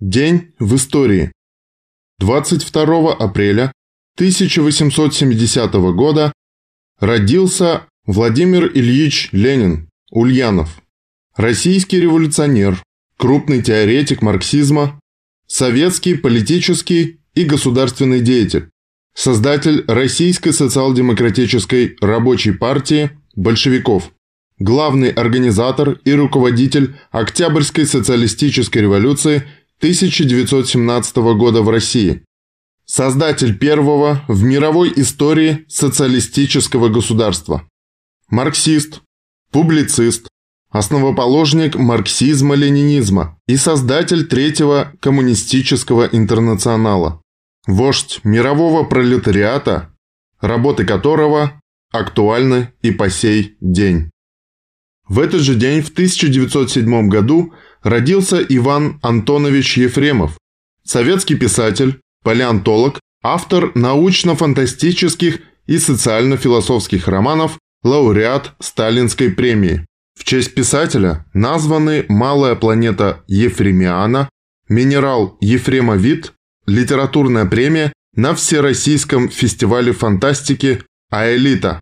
День в истории. 22 апреля 1870 года родился Владимир Ильич Ленин, Ульянов. Российский революционер, крупный теоретик марксизма, советский политический и государственный деятель, создатель Российской социал-демократической рабочей партии большевиков, главный организатор и руководитель Октябрьской социалистической революции 1917 года в России, создатель первого в мировой истории социалистического государства, марксист, публицист, основоположник марксизма-ленинизма и создатель Третьего коммунистического интернационала, вождь мирового пролетариата, работы которого актуальны и по сей день. В этот же день, в 1907 году, родился Иван Антонович Ефремов, советский писатель, палеонтолог, автор научно-фантастических и социально-философских романов, лауреат Сталинской премии. В честь писателя названы малая планета Ефремиана, минерал Ефремовит, литературная премия на Всероссийском фестивале фантастики «Аэлита».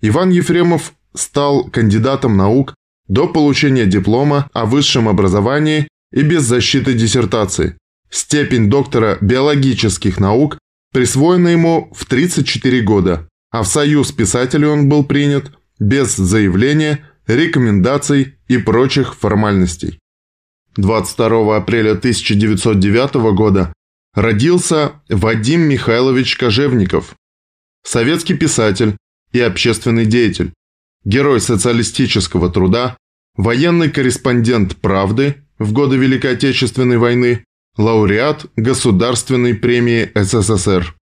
Иван Ефремов стал кандидатом наук до получения диплома о высшем образовании и без защиты диссертации. Степень доктора биологических наук присвоена ему в 34 года, а в Союз писателей он был принят без заявления, рекомендаций и прочих формальностей. 22 апреля 1909 года родился Вадим Михайлович Кожевников, советский писатель и общественный деятель, герой социалистического труда, военный корреспондент «Правды» в годы Великой Отечественной войны, лауреат Государственной премии СССР.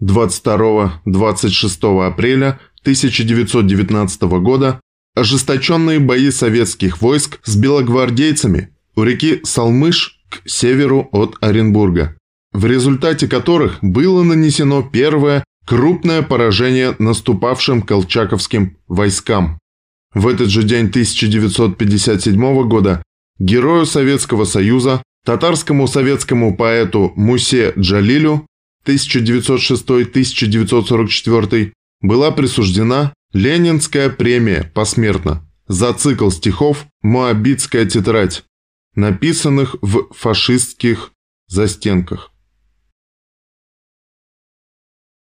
22-26 апреля 1919 года ожесточенные бои советских войск с белогвардейцами у реки Салмыш к северу от Оренбурга, в результате которых было нанесено первое Крупное поражение наступавшим колчаковским войскам. В этот же день 1957 года герою Советского Союза, татарскому советскому поэту Мусе Джалилю 1906-1944 была присуждена Ленинская премия посмертно за цикл стихов «Моабитская тетрадь», написанных в фашистских застенках.